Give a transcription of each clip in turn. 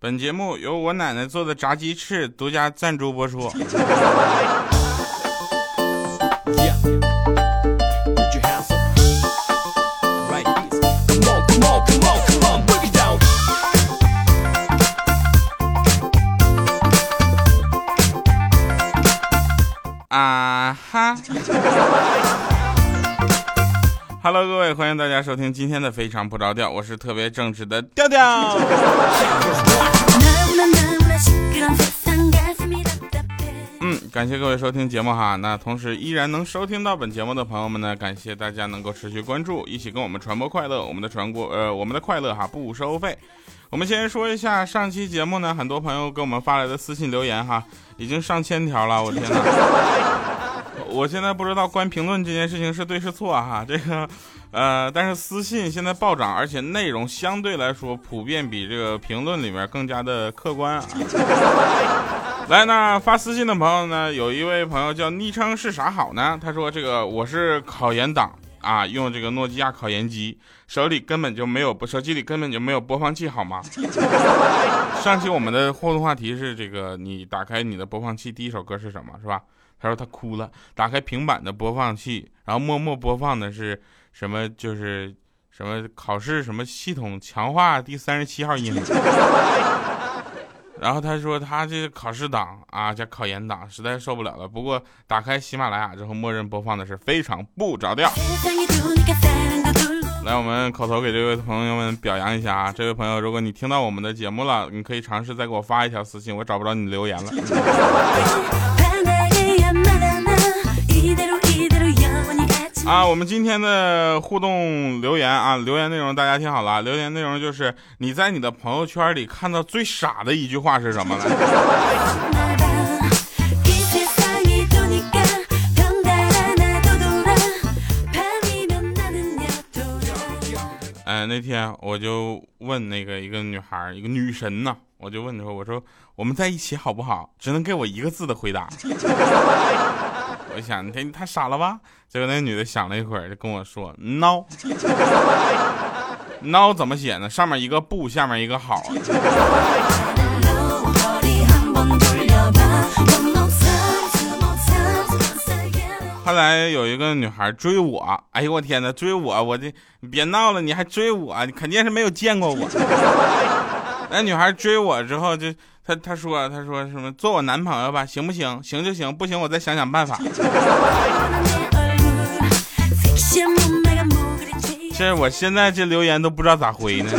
本节目由我奶奶做的炸鸡翅独家赞助播出。！Hello，各位，欢迎大家收听今天的非常不着调，我是特别正直的调调。嗯，感谢各位收听节目哈。那同时依然能收听到本节目的朋友们呢，感谢大家能够持续关注，一起跟我们传播快乐。我们的传播呃，我们的快乐哈不收费。我们先说一下上期节目呢，很多朋友给我们发来的私信留言哈，已经上千条了，我天哪！我现在不知道关评论这件事情是对是错哈，这个，呃，但是私信现在暴涨，而且内容相对来说普遍比这个评论里面更加的客观啊。来，那发私信的朋友呢，有一位朋友叫昵称是啥好呢？他说这个我是考研党。啊，用这个诺基亚考研机，手里根本就没有，手机里根本就没有播放器，好吗？上期我们的互动话题是这个，你打开你的播放器，第一首歌是什么？是吧？他说他哭了，打开平板的播放器，然后默默播放的是什么？就是什么考试什么系统强化第三十七号音。然后他说他这个考试党啊，加考研党，实在受不了了。不过打开喜马拉雅之后，默认播放的是非常不着调。来，我们口头给这位朋友们表扬一下啊！这位朋友，如果你听到我们的节目了，你可以尝试再给我发一条私信，我找不着你留言了。啊，我们今天的互动留言啊，留言内容大家听好了，留言内容就是你在你的朋友圈里看到最傻的一句话是什么？哎，那天我就问那个一个女孩，一个女神呢，我就问她说，我说我们在一起好不好？只能给我一个字的回答。我想，你看他傻了吧？结果那女的想了一会儿，就跟我说：“孬，孬怎么写呢？上面一个不，下面一个好。”后来有一个女孩追我，哎呦我天哪，追我，我这你别闹了，你还追我，你肯定是没有见过我。那女孩追我之后就。他他说他说什么做我男朋友吧行不行行就行不行我再想想办法。这我现在这留言都不知道咋回呢。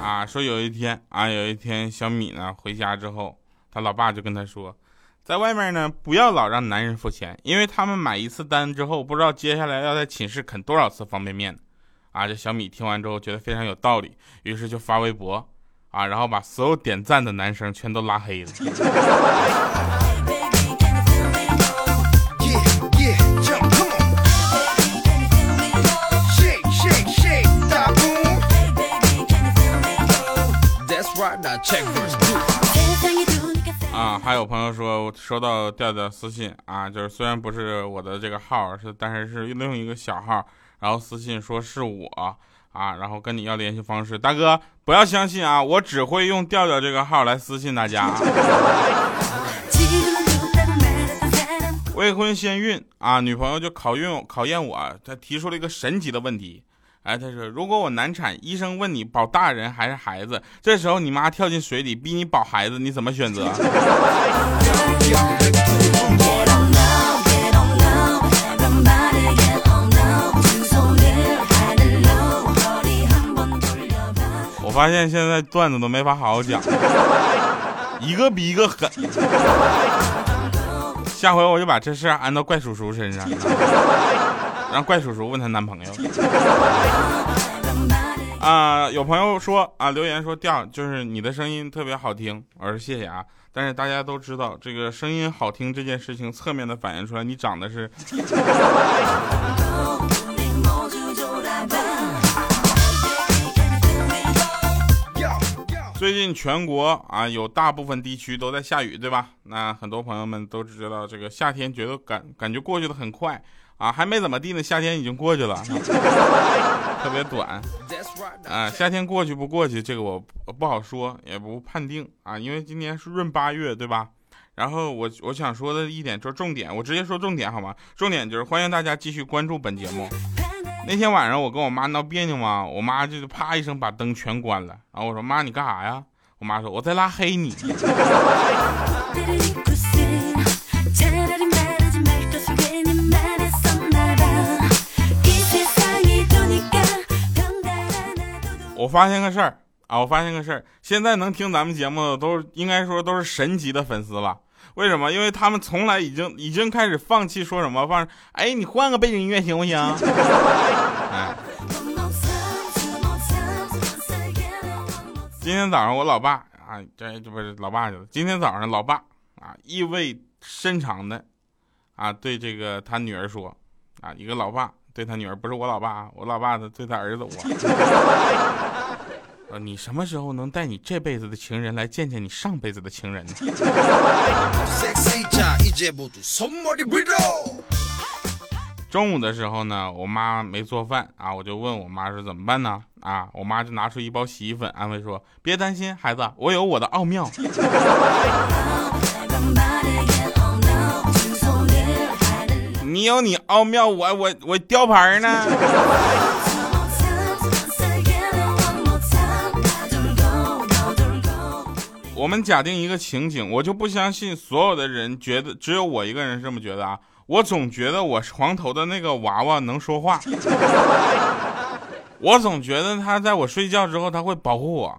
啊，说有一天啊有一天小米呢回家之后，他老爸就跟他说。在外面呢，不要老让男人付钱，因为他们买一次单之后，不知道接下来要在寝室啃多少次方便面。啊，这小米听完之后觉得非常有道理，于是就发微博，啊，然后把所有点赞的男生全都拉黑了。还有朋友说收到调调私信啊，就是虽然不是我的这个号，是但是是另一个小号，然后私信说是我啊，然后跟你要联系方式，大哥不要相信啊，我只会用调调这个号来私信大家。未婚先孕啊，女朋友就考验考验我，她提出了一个神奇的问题。哎，他说：“如果我难产，医生问你保大人还是孩子，这时候你妈跳进水里逼你保孩子，你怎么选择？” 我发现现在段子都没法好好讲，一个比一个狠。下回我就把这事安到怪叔叔身上。让怪叔叔问她男朋友。啊，有朋友说啊，留言说调就是你的声音特别好听，我说谢谢啊。但是大家都知道，这个声音好听这件事情，侧面的反映出来你长得是。最近全国啊有大部分地区都在下雨，对吧？那很多朋友们都知道，这个夏天觉得感感觉过去的很快啊，还没怎么地呢，夏天已经过去了，特别短啊。夏天过去不过去，这个我不好说，也不判定啊，因为今年是闰八月，对吧？然后我我想说的一点就是重点，我直接说重点好吗？重点就是欢迎大家继续关注本节目。那天晚上我跟我妈闹别扭嘛，我妈就啪一声把灯全关了，然后我说妈你干啥呀？我妈说我在拉黑你。我发现个事儿啊，我发现个事儿，现在能听咱们节目的都应该说都是神级的粉丝了。为什么？因为他们从来已经已经开始放弃说什么放，哎，你换个背景音乐行不行？今天早上我老爸啊，这这不是老爸去了。今天早上老爸啊，意味深长的啊，对这个他女儿说啊，一个老爸对他女儿，不是我老爸，我老爸他对他儿子我。呃，你什么时候能带你这辈子的情人来见见你上辈子的情人呢？中午的时候呢，我妈没做饭啊，我就问我妈说怎么办呢？啊，我妈就拿出一包洗衣粉，安慰说别担心，孩子，我有我的奥妙。你有你奥妙，我我我雕牌呢。我们假定一个情景，我就不相信所有的人觉得只有我一个人是这么觉得啊！我总觉得我床头的那个娃娃能说话，我总觉得他在我睡觉之后他会保护我，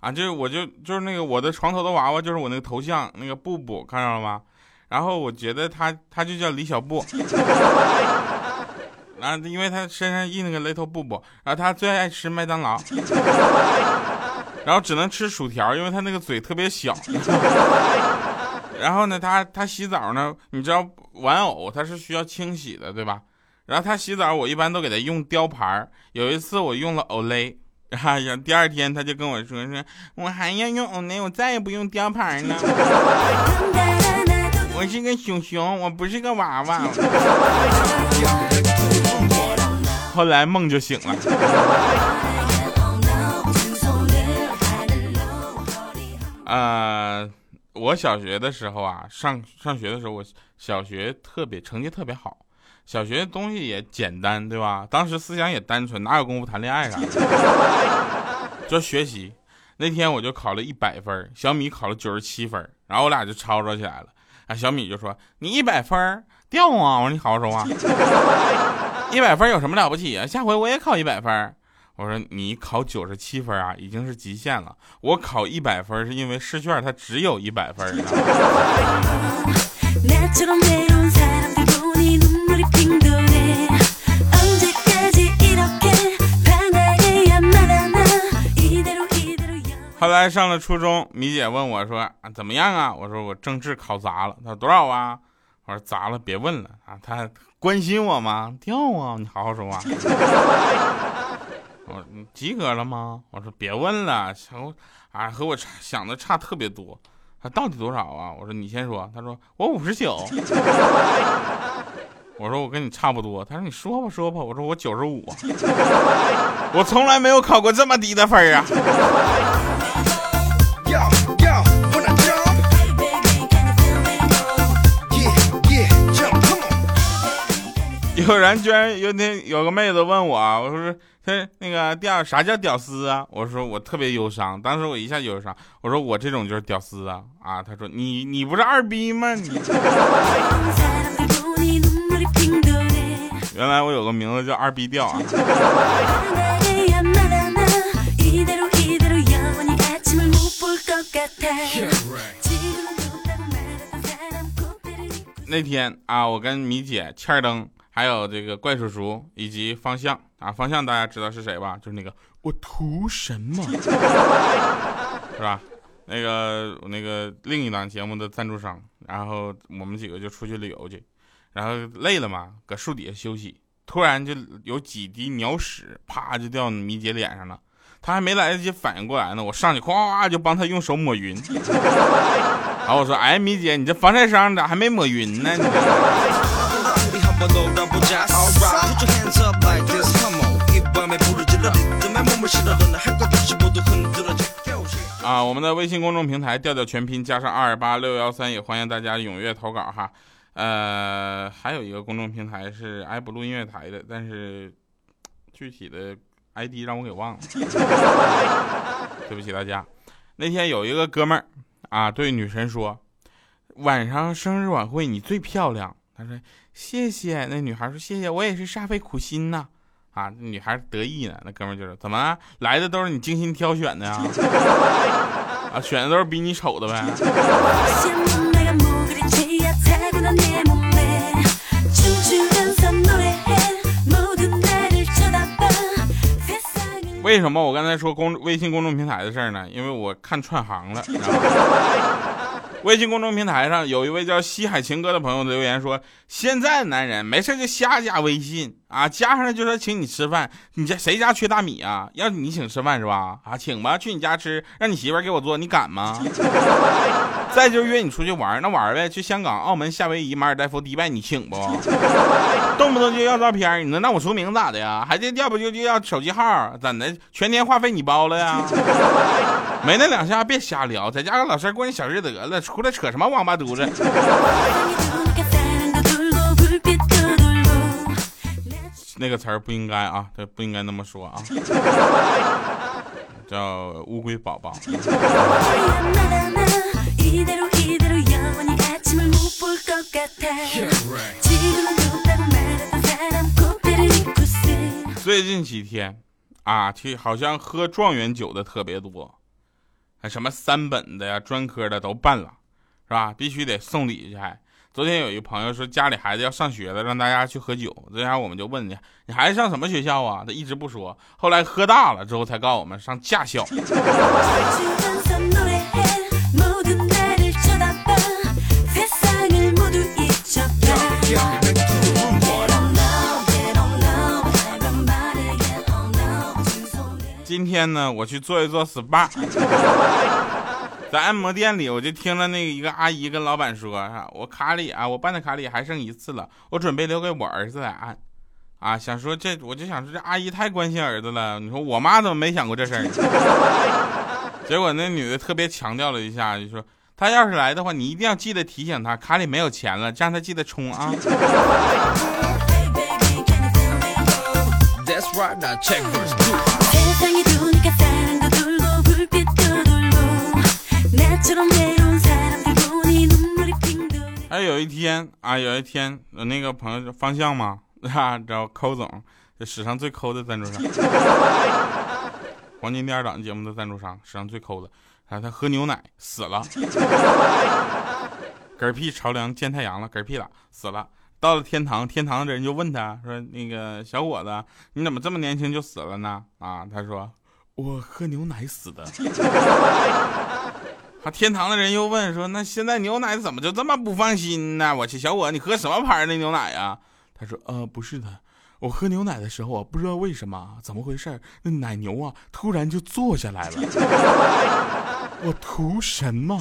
啊，就是我就就是那个我的床头的娃娃就是我那个头像那个布布，看到了吗？然后我觉得他他就叫李小布，然后因为他身上印那个雷头布布，然后他最爱吃麦当劳。然后只能吃薯条，因为他那个嘴特别小。然后呢，他他洗澡呢，你知道玩偶他是需要清洗的，对吧？然后他洗澡，我一般都给他用雕牌。有一次我用了 Olay，哎呀，第二天他就跟我说说，我还要用 Olay，我再也不用雕牌了。我是个熊熊，我不是个娃娃。后来梦就醒了。呃，我小学的时候啊，上上学的时候，我小学特别成绩特别好，小学东西也简单，对吧？当时思想也单纯，哪有功夫谈恋爱啥的？就学习。那天我就考了一百分，小米考了九十七分，然后我俩就吵吵起来了。啊，小米就说：“你一百分掉啊！”我说：“你好好说话，一百分有什么了不起啊？下回我也考一百分。”我说你考九十七分啊，已经是极限了。我考一百分是因为试卷它只有一百分。后来上了初中，米姐问我说怎么样啊？我说我政治考砸了。她说多少啊？我说砸了别问了啊。她关心我吗？掉啊！你好好说话。我你及格了吗？我说别问了，想啊和我想的差特别多，他到底多少啊？我说你先说，他说我五十九，我说我跟你差不多，他说你说吧说吧，我说我九十五，我从来没有考过这么低的分啊。有人居然有天有个妹子问我，我说他那个屌啥叫屌丝啊？我说我特别忧伤，当时我一下忧伤，我说我这种就是屌丝啊啊！他说你你不是二逼吗？你 原来我有个名字叫二逼调啊。那天啊，我跟米姐欠儿灯。还有这个怪叔叔以及方向啊，方向大家知道是谁吧？就是那个我图什么，是吧？那个那个另一档节目的赞助商，然后我们几个就出去旅游去，然后累了嘛，搁树底下休息，突然就有几滴鸟屎啪就掉米姐脸上了，他还没来得及反应过来呢，我上去咵就帮他用手抹匀。然后我说：“哎，米姐，你这防晒霜咋还没抹匀呢？”你啊，我们的微信公众平台调调全拼加上二八六幺三，也欢迎大家踊跃投稿哈。呃，还有一个公众平台是爱不录音乐台的，但是具体的 ID 让我给忘了，对不起大家。那天有一个哥们儿啊，对女神说：“晚上生日晚会你最漂亮。”他说：“谢谢。”那女孩说：“谢谢，我也是煞费苦心呐。”，啊女孩得意呢。那哥们就是：“怎么来的都是你精心挑选的呀？啊，选的都是比你丑的呗？”为什么我刚才说公微信公众平台的事儿呢？因为我看串行了。微信公众平台上有一位叫西海情歌的朋友留言说：“现在男人没事就瞎加微信啊，加上了就说请你吃饭，你家谁家缺大米啊？要你请吃饭是吧？啊，请吧，去你家吃，让你媳妇给我做，你敢吗？再就约你出去玩，那玩呗，去香港、澳门、夏威夷、马尔代夫、迪拜，你请不？动不动就要照片，你能让我出名咋的呀？还得要不就就要手机号，怎的？全年话费你包了呀？没那两下别瞎聊，在家跟老师过你小日子得了。”出来扯什么王八犊子？那个词儿不应该啊，这不应该那么说啊。叫乌龟宝宝。最近几天啊，去好像喝状元酒的特别多，还什么三本的呀、专科的都办了。是吧？必须得送礼去。还昨天有一朋友说家里孩子要上学了，让大家去喝酒。这下我们就问你，你孩子上什么学校啊？他一直不说。后来喝大了之后才告诉我们上驾校。今天呢，我去做一做 SPA。在按摩店里，我就听了那个一个阿姨跟老板说：“我卡里啊，我办的卡里还剩一次了，我准备留给我儿子来按。”啊，想说这，我就想说这阿姨太关心儿子了。你说我妈怎么没想过这事儿？结果那女的特别强调了一下，就说她要是来的话，你一定要记得提醒她卡里没有钱了，让她记得充啊。哎有一天啊，有一天我那个朋友方向嘛，啊，找抠总，史上最抠的赞助商，黄金第二档节目的赞助商，史上最抠的，啊，他喝牛奶死了，嗝屁朝凉见太阳了，嗝屁了，死了。到了天堂，天堂的人就问他说：“那个小伙子，你怎么这么年轻就死了呢？”啊，他说：“我喝牛奶死的。”他天堂的人又问说：“那现在牛奶怎么就这么不放心呢？”我去，小伙，你喝什么牌的牛奶呀？他说：“呃，不是的，我喝牛奶的时候啊，不知道为什么，怎么回事，那奶牛啊突然就坐下来了。我图什么。”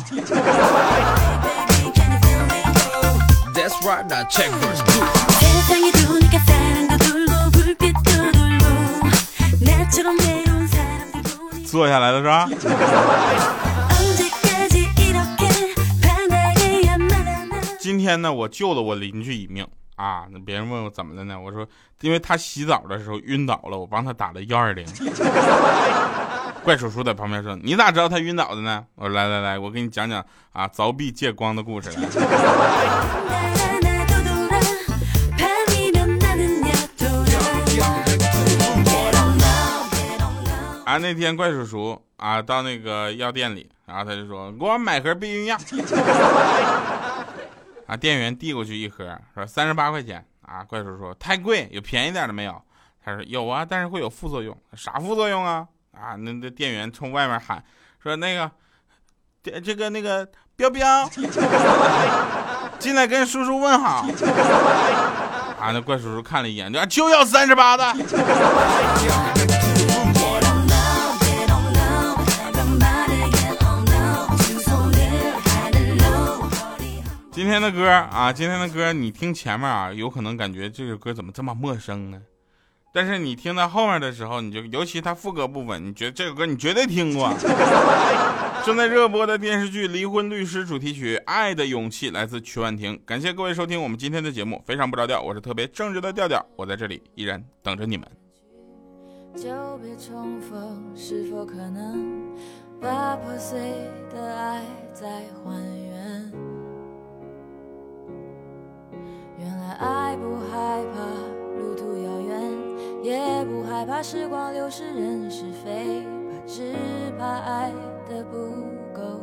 坐下来了是吧？天呢，我救了我邻居一命啊！那别人问我怎么了呢？我说，因为他洗澡的时候晕倒了，我帮他打了幺二零。怪叔叔在旁边说：“你咋知道他晕倒的呢？”我说：“来来来，我给你讲讲啊，凿壁借光的故事。”啊，那天怪叔叔啊，到那个药店里，然后他就说：“给我买盒避孕药。”啊！店员递过去一盒，说三十八块钱。啊，怪叔说太贵，有便宜点的没有？他说有啊，但是会有副作用。啥副作用啊？啊，那那店员冲外面喊说那个，这个那个彪彪，进来跟叔叔问好。啊，那怪叔叔看了一眼，就就要三十八的。今天的歌啊，今天的歌，你听前面啊，有可能感觉这首歌怎么这么陌生呢？但是你听到后面的时候，你就尤其他副歌部分，你觉得这首歌你绝对听过。正在热播的电视剧《离婚律师》主题曲《爱的勇气》来自曲婉婷。感谢各位收听我们今天的节目，非常不着调，我是特别正直的调调，我在这里依然等着你们。就别重逢，是否可能把破碎的爱再还原？原来爱不害怕路途遥远，也不害怕时光流逝人是非，怕只怕爱。的不够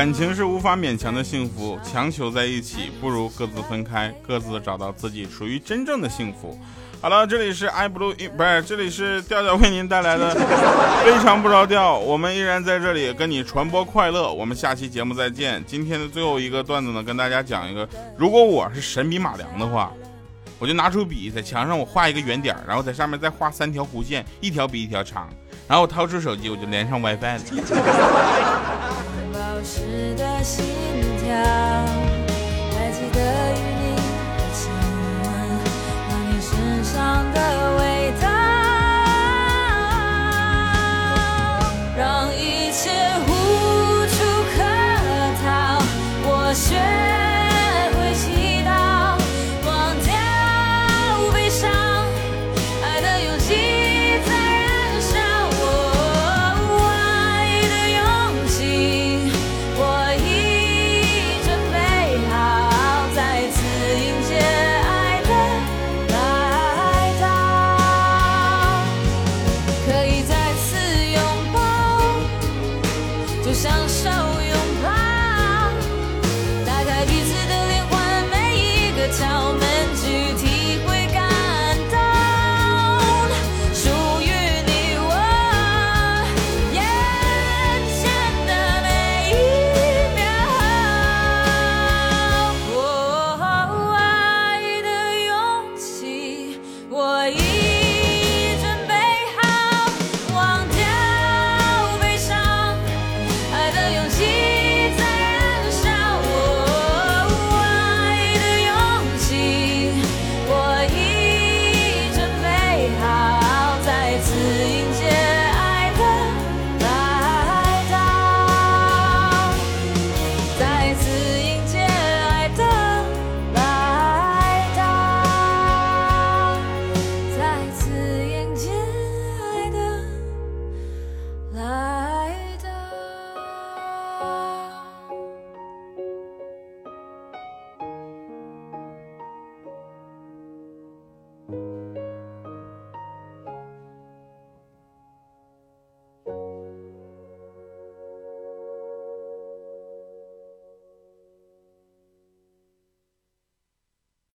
感情是无法勉强的幸福，强求在一起不如各自分开，各自找到自己属于真正的幸福。好了，这里是 i blue，不是，这里是调调为您带来的 非常不着调。我们依然在这里跟你传播快乐。我们下期节目再见。今天的最后一个段子呢，跟大家讲一个：如果我是神笔马良的话，我就拿出笔在墙上我画一个圆点，然后在上面再画三条弧线，一条比一条长，然后我掏出手机，我就连上 WiFi 了。时的心跳还记得与你的亲吻和你身上的味道让一切无处可逃我学。